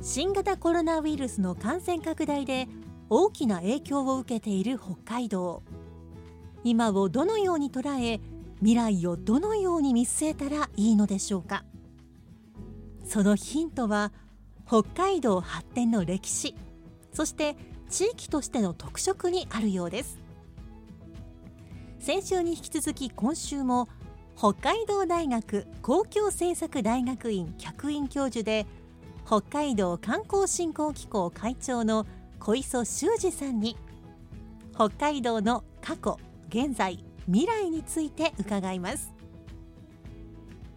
新型コロナウイルスの感染拡大で大きな影響を受けている北海道。今をどのように捉え未来をどのように見据えたらいいのでしょうか。そのヒントは北海道発展の歴史そして地域としての特色にあるようです。先週に引き続き今週も北海道大学公共政策大学院客員教授で北海道観光振興機構会長の小磯修二さんに北海道の過去現在未来について伺います。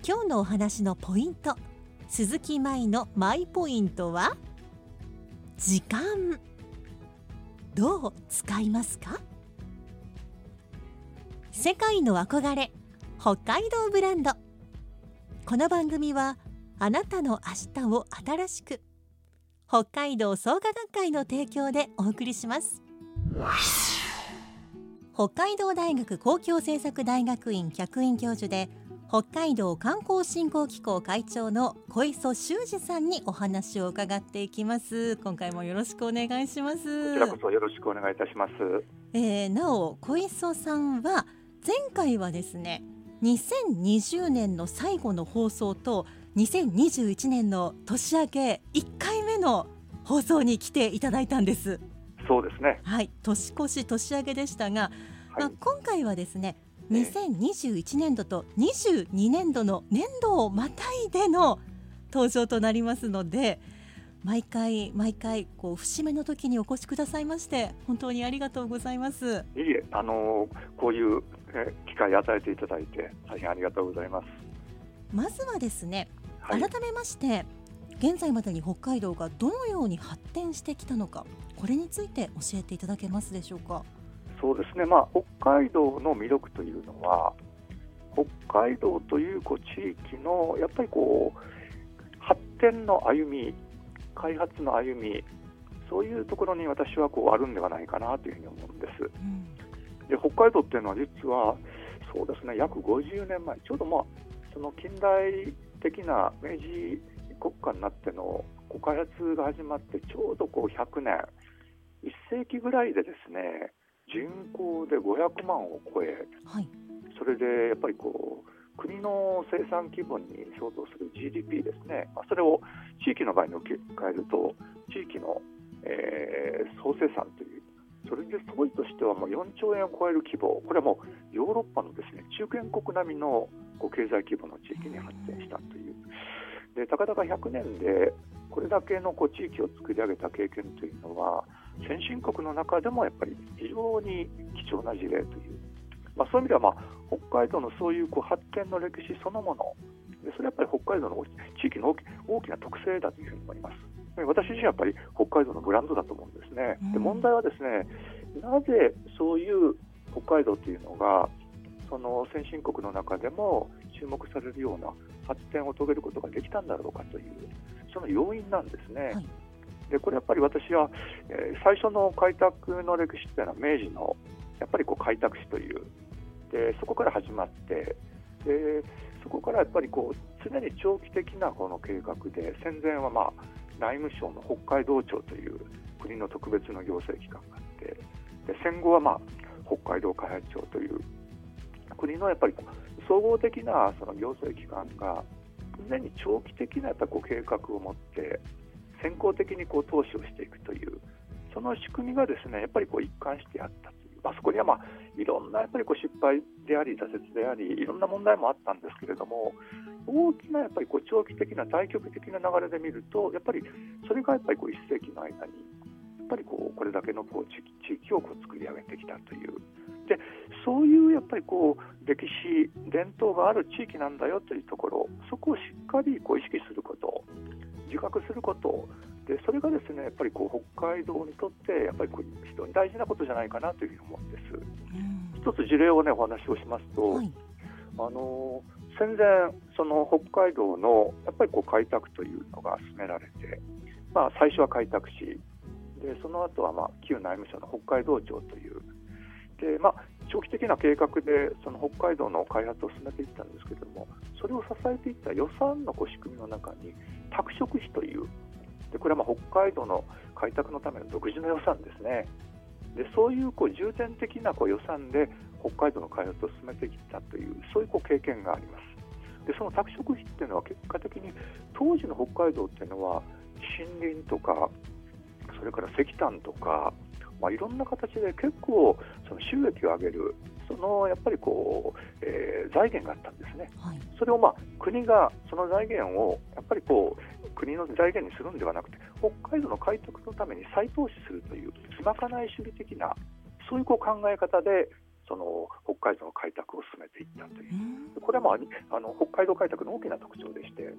今日のお話のポイント鈴木舞のマイポイントは時間。どう使いますか？世界の憧れ北海道ブランド。この番組はあなたの明日を新しく。北海道創価学会の提供でお送りします。北海道大学公共政策大学院客員教授で北海道観光振興機構会長の小磯修二さんにお話を伺っていきます。今回もよろしくお願いします。こちらこそよろしくお願いいたします。えーなお小磯さんは前回はですね2020年の最後の放送と2021年の年明け1回目の放送に来ていただいたんですそうですね。はい年越し年明けでしたが、はいまあ、今回はですねええ2021年度と22年度の年度をまたいでの登場となりますので毎回毎回こう節目の時にお越しくださいまして本当にありがとうございます。いいえ、あのこういうえ機会与えていただいて大変ありがとうございます。まずはですね、はい。改めまして現在までに北海道がどのように発展してきたのかこれについて教えていただけますでしょうか？そうですね。まあ北海道の魅力というのは北海道というこう地域のやっぱりこう発展の歩み、開発の歩み。そういうところに私はこうあるんではないかなというふうに思うんです。うんで北海道っていうのは実はそうですね約50年前ちょうどまあその近代的な明治国家になっての開発が始まってちょうどこう100年1世紀ぐらいでですね人口で500万を超えはい、それでやっぱりこう国の生産規模に相当する GDP ですね、まあ、それを地域の場合に置き換えると地域の、えー総生産というそれで当時としてはもう4兆円を超える規模。これはもうヨーロッパのですね中堅国並みの経済規模の地域に発展したという。でたかだか100年でこれだけのこう地域を作り上げた経験というのは先進国の中でもやっぱり非常に貴重な事例という、まあ、そういう意味では、まあ、北海道のそういうこう発展の歴史そのもの。それはやっぱり北海道の地域の大き大きな特性だというふうに思います。で私自身はやっぱり北海道のブランドだと思うんですね。でうん問題はですねなぜそういう北海道というのがその先進国の中でも注目されるような発展を遂げることができたんだろうかというその要因なんですね。はいでこれやっぱり私は、えー最初の開拓の歴史というのは明治のやっぱりこう開拓史というでそこから始まってでそこからやっぱりこう常に長期的なこの計画で戦前は、まあ、内務省の北海道庁という国の特別の行政機関があってで戦後は、まあ、北海道開発庁という国のやっぱり総合的なその行政機関が常に長期的なやっぱこう計画を持って先行的にこう投資をしていくというその仕組みがですねやっぱりこう一貫してあったという、まあ、そこにはまあいろんなやっぱりこう失敗であり挫折でありいろんな問題もあったんですけれども大きなやっぱりこう長期的な対極的な流れで見るとやっぱりそれがやっぱりこう1世紀の間にやっぱりこうこれだけのこう地域をこう作り上げてきたというでそういうやっぱりこう歴史伝統がある地域なんだよというところそこをしっかりこう意識すること自覚することでそれがですねやっぱりこう北海道にとってやっぱりこう非常に大事なことじゃないかなというふうに思うんです。一つ事例をねお話をしますと、はい、あの戦前その北海道のやっぱりこう開拓というのが進められて、まあ、最初は開拓しでその後はまあ旧内務省の北海道庁というで、まあ、長期的な計画でその北海道の開発を進めていったんですけれどもそれを支えていった予算のこう仕組みの中に拓殖費というでこれはまあ北海道の開拓のための独自の予算ですねでそういうこう重点的なこう予算で北海道の開発を進めてきたというそういうこう経験があります。でその拓殖費っていうのは結果的に当時の北海道っていうのは森林とかそれから石炭とかまあ、いろんな形で結構その収益を上げるそのやっぱりこう、えー、財源があったんですね、はい、それをまあ国がその財源をやっぱりこう国の財源にするんではなくて北海道の開拓のために再投資するというつまかない主義的なそういうこう考え方でその北海道の開拓を進めていったという、これは、まあ、あの北海道開拓の大きな特徴でして、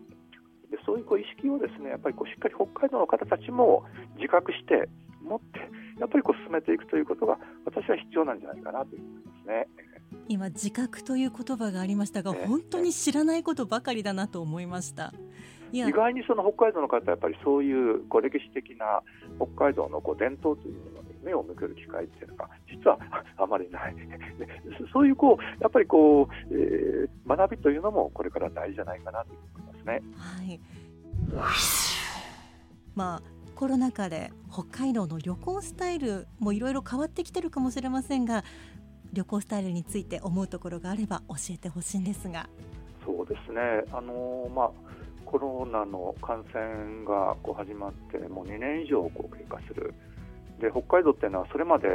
でそういうこう意識をですねやっぱりこうしっかり北海道の方たちも自覚して持ってやっぱりこう進めていくということが私は必要なんじゃないかなと思いますね。今自覚という言葉がありましたが、本当に知らないことばかりだなと思いました。意外にその北海道の方はやっぱりそういうこう歴史的な北海道のこう伝統というものに目を向ける機会っていうのが実はあまりない そういうこうやっぱりこう、えー、学びというのもこれから大事じゃないかなと思いますね。はいまあコロナ禍で北海道の旅行スタイルもいろいろ変わってきてるかもしれませんが旅行スタイルについて思うところがあれば教えてほしいんですが。そうですね。あのまあコロナの感染がこう始まってもう2年以上こう経過する。で北海道っていうのはそれまでや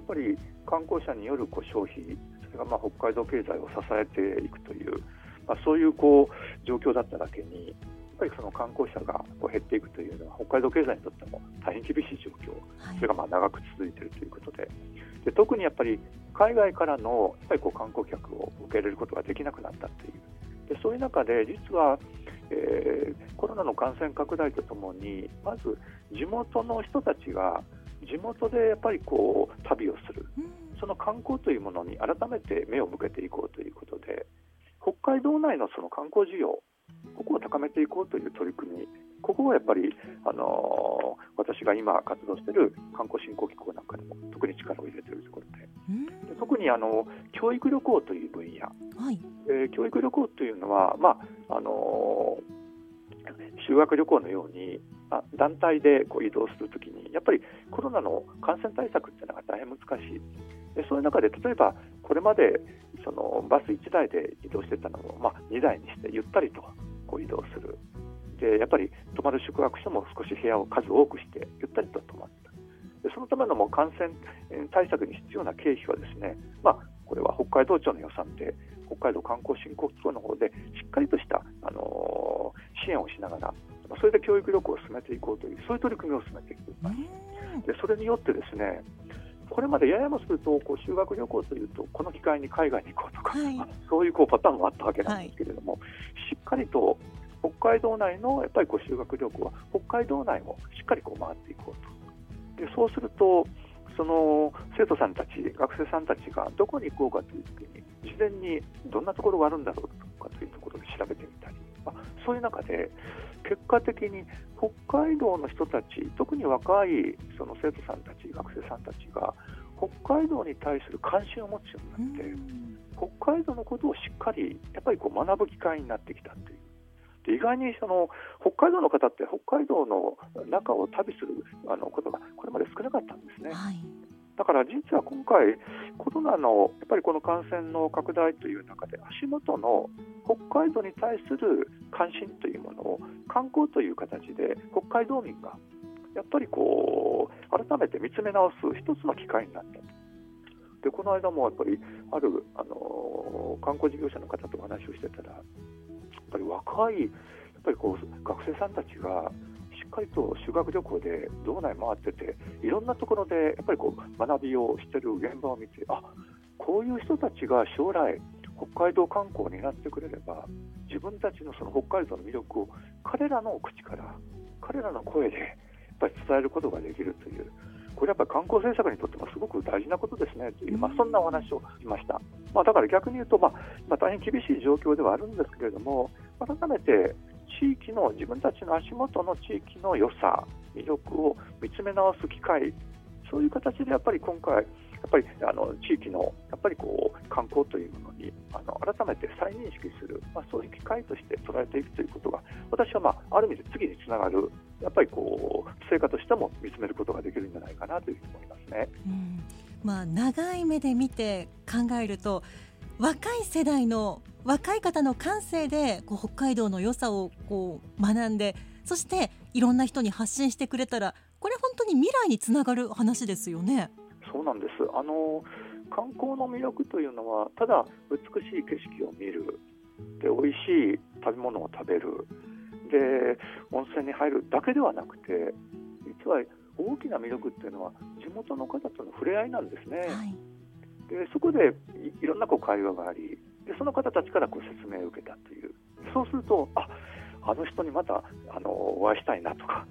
っぱり観光者によるこう消費それがまあ北海道経済を支えていくという、まあ、そういうこう状況だっただけにっぱりその観光者がこう減っていくというのは北海道経済にとっても大変厳しい状況、それがまあ長く続いているということでで特にやっぱり海外からのやっぱりこう観光客を受け入れることができなくなったという。でそういう中で実は、えー、コロナの感染拡大とともにまず地元の人たちが地元でやっぱりこう旅をする、その観光というものに改めて目を向けていこうということで北海道内のその観光需要ここを高めていこうという取り組み、ここはやっぱり、あのー、私が今活動している観光振興機構なんかでも特に力を入れにあの教育旅行という分野、はい、えー、教育旅行というのは、まああのー、修学旅行のようにあ団体でこう移動するときにやっぱりコロナの感染対策っていうのが大変難しい。でそういう中で例えばこれまでそのバス1台で移動してたのを、まあ、2台にしてゆったりとこう移動する。でやっぱり泊まる宿泊所も少し部屋を数多くしてゆったりと泊まったでそのためのもう感染対策に必要な経費はですね、まあ、これは北海道庁の予算で北海道観光振興機構の方でしっかりとした、あのー、支援をしながらそれで教育旅行を進めていこうというそういう取り組みを進めていきます。でそれによってですねこれまでややもするとこう修学旅行というとこの機会に海外に行こうとか、はい、そういうこうパターンもあったわけなんですけれども、はい、しっかりと北海道内のやっぱりこう修学旅行は北海道内もしっかりこう回ってでそうするとその生徒さんたち学生さんたちがどこに行こうかという時に事前にどんなところがあるんだろうとかというところで調べてみたり、まあ、そういう中で結果的に北海道の人たち特に若いその生徒さんたち学生さんたちが北海道に対する関心を持つようになって、北海道のことをしっかりやっぱりこう学ぶ機会になってきたという。で意外にその北海道の方って北海道の中を旅するあのことがこれまで少なかったんですね。はいだから実は今回、コロナのやっぱりこの感染の拡大という中で、足元の北海道に対する関心というものを観光という形で北海道民がやっぱりこう改めて見つめ直す一つの機会になったと。でこの間もやっぱりある、あの観光事業者の方とお話をしてたらぱり若いやっぱりこう学生さんたちがしっかりと修学旅行で道内回ってていろんなところでやっぱりこう学びをしてる現場を見てあこういう人たちが将来北海道観光になってくれれば自分たちのその北海道の魅力を彼らの口から彼らの声でやっぱり伝えることができるという。これやっぱり観光政策にとってもすごく大事なことですね。という、まあ、そんなお話をしました、まあ、だから逆に言うと、まあ、まあ、大変厳しい状況ではあるんですけれども改めて地域の自分たちの足元の地域の良さ魅力を見つめ直す機会そういう形でやっぱり今回やっぱりあの地域のやっぱりこう観光というものにあの改めて再認識する、まあ、そういう機会として捉えていくということが私は、まあ、ある意味で次につながるやっぱりこう成果としても見つめることができるんじゃないかなというふうに思いますね。うんまあ、長い目で見て考えると若い世代の若い方の感性でこう北海道の良さをこう学んでそしていろんな人に発信してくれたらこれ本当に未来につながる話ですよね。そうなんですあの観光の魅力というのはただ美しい景色を見るで美味しい食べ物を食べるで温泉に入るだけではなくて実は大きな魅力っていうのは地元の方との触れ合いなんですね。はい、でそこでいろんなこう会話がありでその方たちからこう説明を受けたという。そうするとああの人にまたあのお会いしたいなとか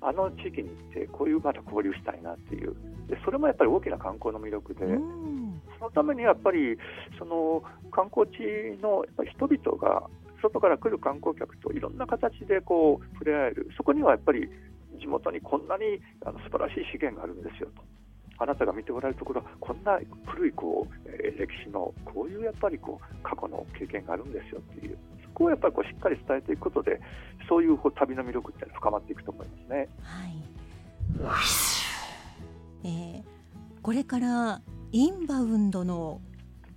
あの地域に行ってこういうまた交流したいなっていう。でそれもやっぱり大きな観光の魅力で、そのためにやっぱりその観光地のやっぱり人々が外から来る観光客といろんな形でこう触れ合えるそこにはやっぱり地元にこんなにあの素晴らしい資源があるんですよと。あなたが見ておられるところはこんな古いこう、えー、歴史のこういうやっぱりこう過去の経験があるんですよっていうそこをやっぱりこうしっかり伝えていくことでそういうこう旅の魅力って深まっていくと思いますね。はいえー、これからインバウンドの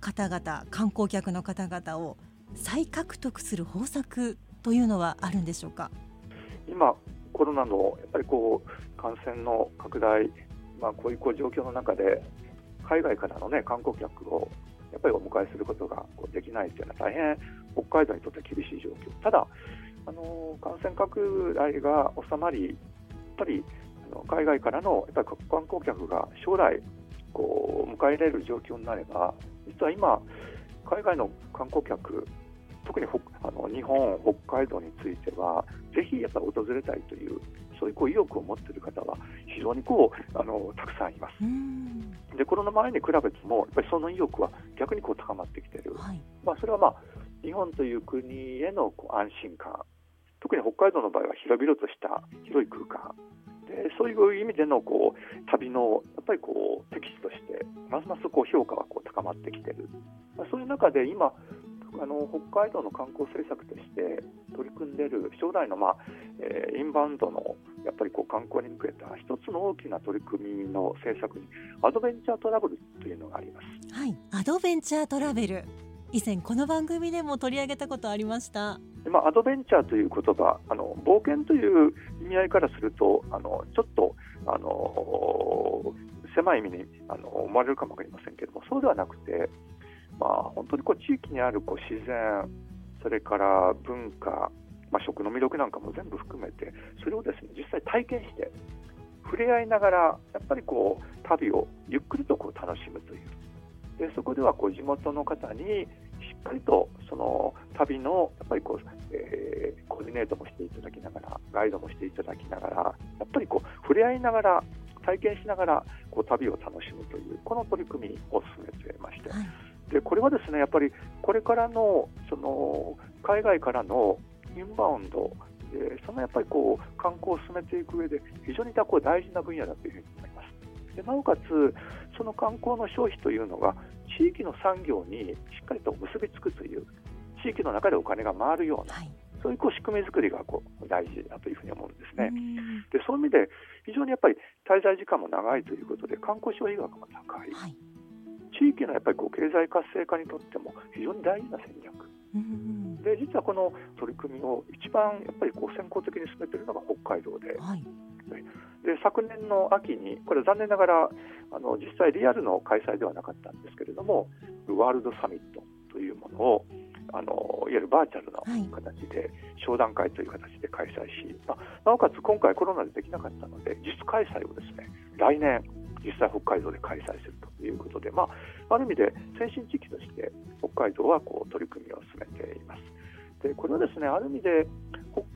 方々観光客の方々を再獲得する方策というのはあるんでしょうか？今、コロナのやっぱりこう感染の拡大、まあ、こういうこう状況の中で海外からの、ね、観光客をやっぱりお迎えすることがこうできないというのは大変北海道にとって厳しい状況。ただあの感染拡大が収まり、やっぱり海外からのやっぱり観光客が将来こう迎え入れる状況になれば実は今海外の観光客特にあの日本、北海道についてはぜひやっぱ訪れたいというそういうこう意欲を持っている方は非常にこうあのたくさんいます。でコロナ前に比べてもやっぱりその意欲は逆にこう高まってきている、はい、まあ、それは、まあ、日本という国へのこう安心感。特に北海道の場合は広々とした広い空間。でそういう意味でのこう旅のやっぱりこう適地としてますますこう評価がこう高まってきている、まあ、そういう中で今あの北海道の観光政策として取り組んでいる将来の、まあえー、インバウンドのやっぱりこう観光に向けた一つの大きな取り組みの政策にアドベンチャートラベルというのがあります。はい、アドベンチャートラベル以前この番組でも取り上げたことありました。まあ、アドベンチャーという言葉あの冒険という意味合いからするとあのちょっとあの狭い意味にあの思われるかも分かりませんけれどもそうではなくて、まあ、本当にこう地域にあるこう自然それから文化、まあ、食の魅力なんかも全部含めてそれをですね実際体験して触れ合いながらやっぱりこう旅をゆっくりとこう楽しむという。でそこではこう地元の方にしっかりとその旅のやっぱりこう、えー、コーディネートもしていただきながらガイドもしていただきながらやっぱりこう触れ合いながら体験しながらこう旅を楽しむというこの取り組みを進めてまして、はい、でこれはですねやっぱりこれからのその海外からのインバウンドでそのやっぱりこう観光を進めていく上で非常にこう大事な分野だというふうに思います。でなおかつその観光の消費というのが地域の産業にしっかりと結びつくという地域の中でお金が回るような、はい、そういうこう仕組み作りがこう大事だというふうに思うんですね。でそういう意味で非常にやっぱり滞在時間も長いということで観光消費額も高い、はい、地域のやっぱりこう経済活性化にとっても非常に大事な戦略。で実はこの取り組みを一番やっぱりこう先行的に進めているのが北海道で。はい。で昨年の秋にこれ残念ながらあの実際リアルの開催ではなかったんですけれどもワールドサミットというものをあのいわゆるバーチャルのはい。形で商談会という形で開催し、まあなおかつ今回コロナでできなかったので実開催をですね来年実際北海道で開催するということで、まあ、ある意味で先進地域として北海道はこう取り組みを進めています。でこれはですねある意味で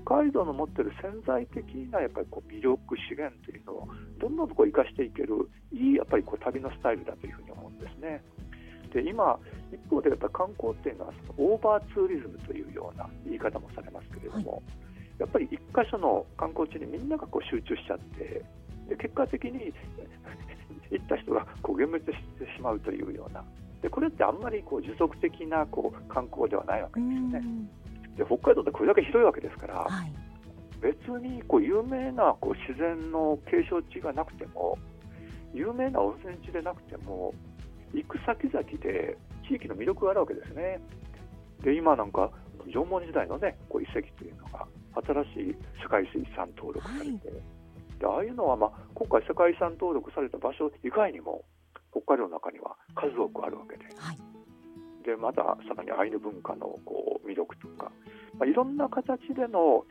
北海道の持っている潜在的なやっぱりこう魅力資源というのをどんどんこう生かしていけるいいやっぱりこう旅のスタイルだというふうに思うんですね。で今一方でやっぱ観光っていうのはそのオーバーツーリズムというような言い方もされますけれども、やっぱり一箇所の観光地にみんながこう集中しちゃってで結果的に行った人がこう幻滅してしまうというような。でこれってあんまりこう持続的なこう観光ではないわけうですよね。ん。で北海道ってこれだけ広いわけですからはい。別にこう有名なこう自然の景勝地がなくても有名な温泉地でなくても行く先々で地域の魅力があるわけですね。で今なんか縄文時代のねこう遺跡というのが新しい世界遺産登録されて、はいでああいうのは、まあ、今回世界遺産登録された場所以外にも北海道の中には数多くあるわけで。はい。でまたさらにアイヌ文化のこう魅力とか、まあ、いろんな形での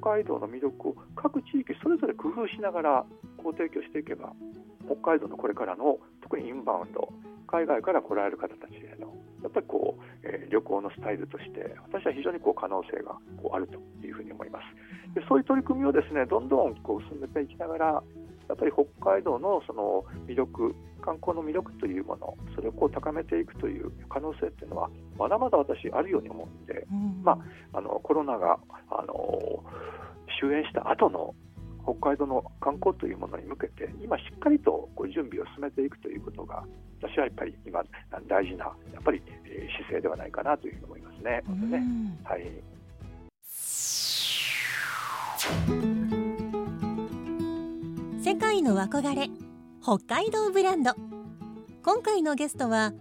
北海道の魅力を各地域それぞれ工夫しながらこう提供していけば北海道のこれからの特にインバウンド海外から来られる方たちへのやっぱりこう、えー旅行のスタイルとして私は非常にこう可能性がこうあるというふうに思います。でそういう取り組みをですねどんどんこう進めていきながらやっぱり北海道のその魅力観光の魅力というものそれをこう高めていくという可能性っていうのはまだまだ私あるように思うんでうんまあのコロナがあの終焉した後の北海道の観光というものに向けて今しっかりとこう準備を進めていくということが私はやっぱり今大事なやっぱりえー姿勢ではないかなというふうに思いますね。うね。ん。はい。世界の憧れ北海道ブランド。今回のゲストは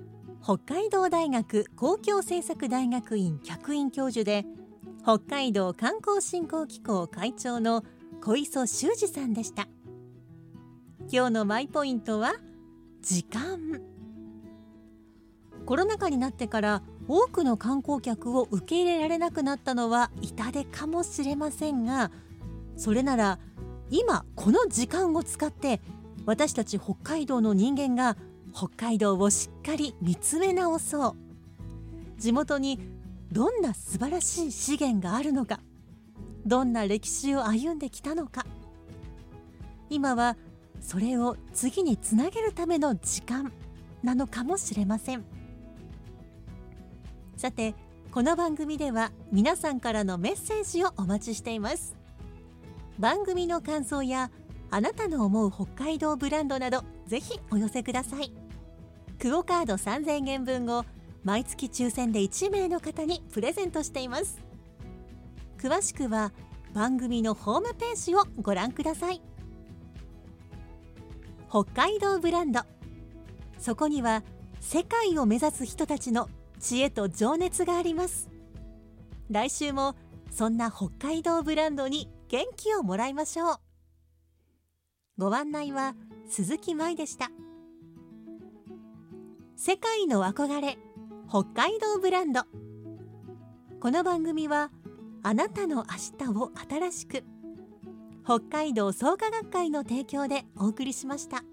北海道大学公共政策大学院客員教授で北海道観光振興機構会長の小磯修二さんでした。今日のマイポイントは時間。コロナ禍になってから多くの観光客を受け入れられなくなったのは痛手かもしれませんがそれなら今この時間を使って私たち北海道の人間が北海道をしっかり見つめ直そう。地元にどんな素晴らしい資源があるのか。どんな歴史を歩んできたのか。今はそれを次につなげるための時間なのかもしれません。さてこの番組では皆さんからのメッセージをお待ちしています。番組の感想やあなたの思う北海道ブランドなどぜひお寄せください。クオカード3000円分を毎月抽選で1名の方にプレゼントしています。詳しくは番組のホームページをご覧ください。北海道ブランド。そこには世界を目指す人たちの知恵と情熱があります。来週もそんな北海道ブランドに元気をもらいましょう。ご案内は鈴木舞でした。世界の憧れ北海道ブランド。この番組はあなたの明日を新しく北海道創価学会の提供でお送りしました。